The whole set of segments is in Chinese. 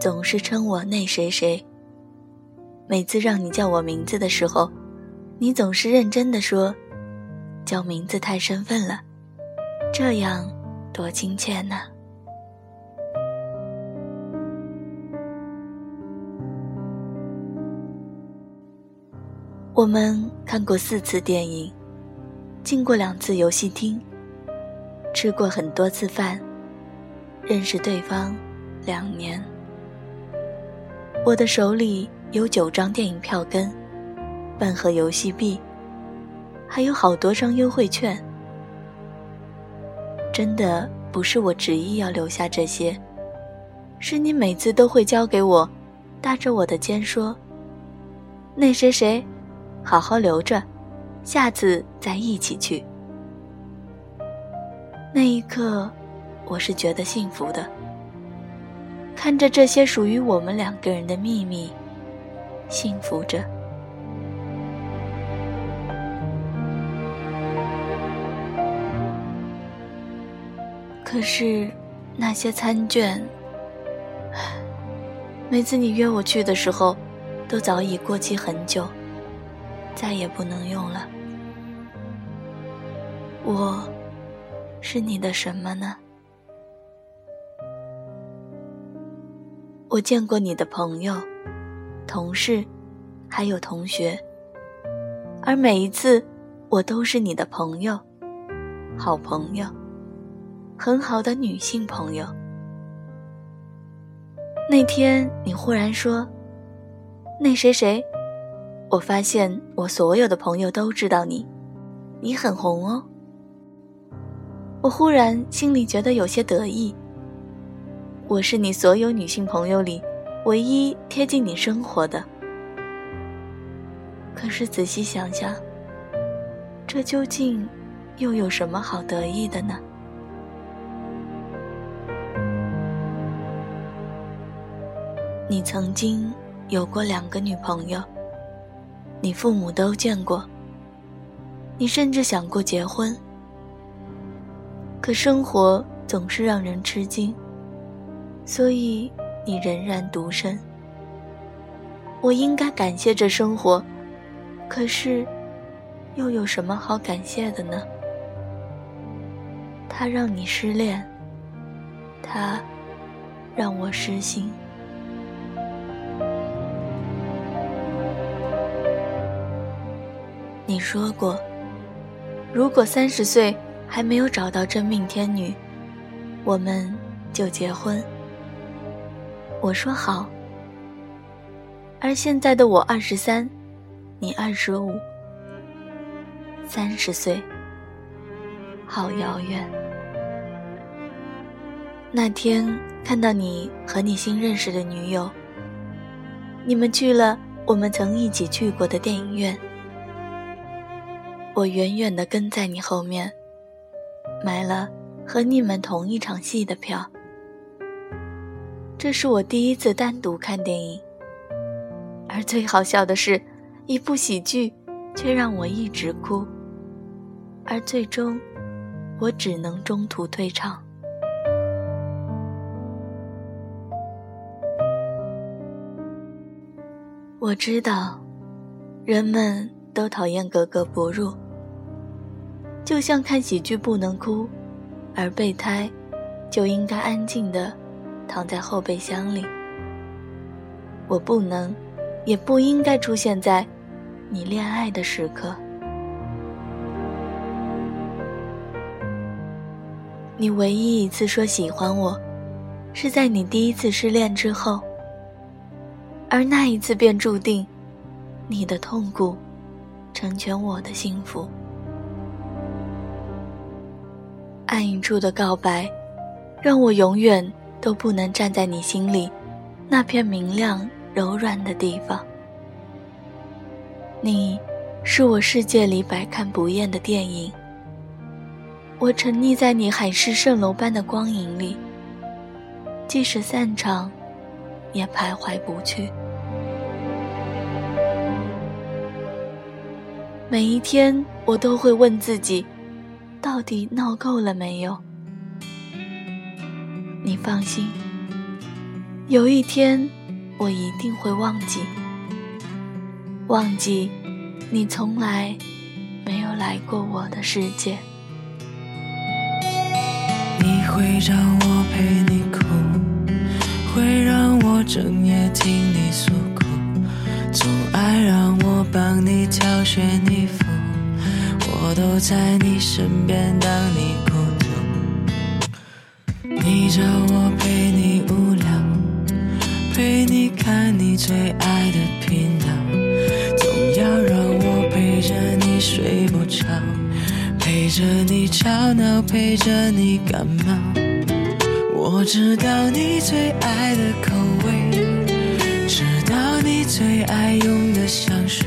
总是称我那谁谁。每次让你叫我名字的时候，你总是认真的说：“叫名字太生分了，这样多亲切呢。”我们看过四次电影，进过两次游戏厅，吃过很多次饭，认识对方两年。我的手里有九张电影票根，半盒游戏币，还有好多张优惠券。真的不是我执意要留下这些，是你每次都会交给我，搭着我的肩说：“那谁谁。”好好留着，下次再一起去。那一刻，我是觉得幸福的。看着这些属于我们两个人的秘密，幸福着。可是，那些餐券，每次你约我去的时候，都早已过期很久。再也不能用了。我，是你的什么呢？我见过你的朋友、同事，还有同学，而每一次，我都是你的朋友、好朋友、很好的女性朋友。那天你忽然说：“那谁谁。”我发现我所有的朋友都知道你，你很红哦。我忽然心里觉得有些得意。我是你所有女性朋友里唯一贴近你生活的。可是仔细想想，这究竟又有什么好得意的呢？你曾经有过两个女朋友。你父母都见过，你甚至想过结婚，可生活总是让人吃惊，所以你仍然独身。我应该感谢这生活，可是，又有什么好感谢的呢？他让你失恋，他让我失心。你说过，如果三十岁还没有找到真命天女，我们就结婚。我说好。而现在的我二十三，你二十五，三十岁，好遥远。那天看到你和你新认识的女友，你们去了我们曾一起去过的电影院。我远远地跟在你后面，买了和你们同一场戏的票。这是我第一次单独看电影，而最好笑的是，一部喜剧却让我一直哭，而最终我只能中途退场。我知道，人们都讨厌格格不入。就像看喜剧不能哭，而备胎就应该安静的躺在后备箱里。我不能，也不应该出现在你恋爱的时刻。你唯一一次说喜欢我，是在你第一次失恋之后，而那一次便注定你的痛苦成全我的幸福。暗影处的告白，让我永远都不能站在你心里那片明亮柔软的地方。你，是我世界里百看不厌的电影。我沉溺在你海市蜃楼般的光影里，即使散场，也徘徊不去。每一天，我都会问自己。到底闹够了没有？你放心，有一天，我一定会忘记，忘记你从来没有来过我的世界。你会让我陪你哭，会让我整夜听你诉苦，总爱让我帮你挑选衣服，我都在你身边当你叫我陪你无聊，陪你看你最爱的频道，总要让我陪着你睡不着。陪着你吵闹，陪着你感冒。我知道你最爱的口味，知道你最爱用的香水，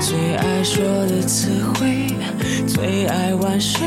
最爱说的词汇，最爱晚睡，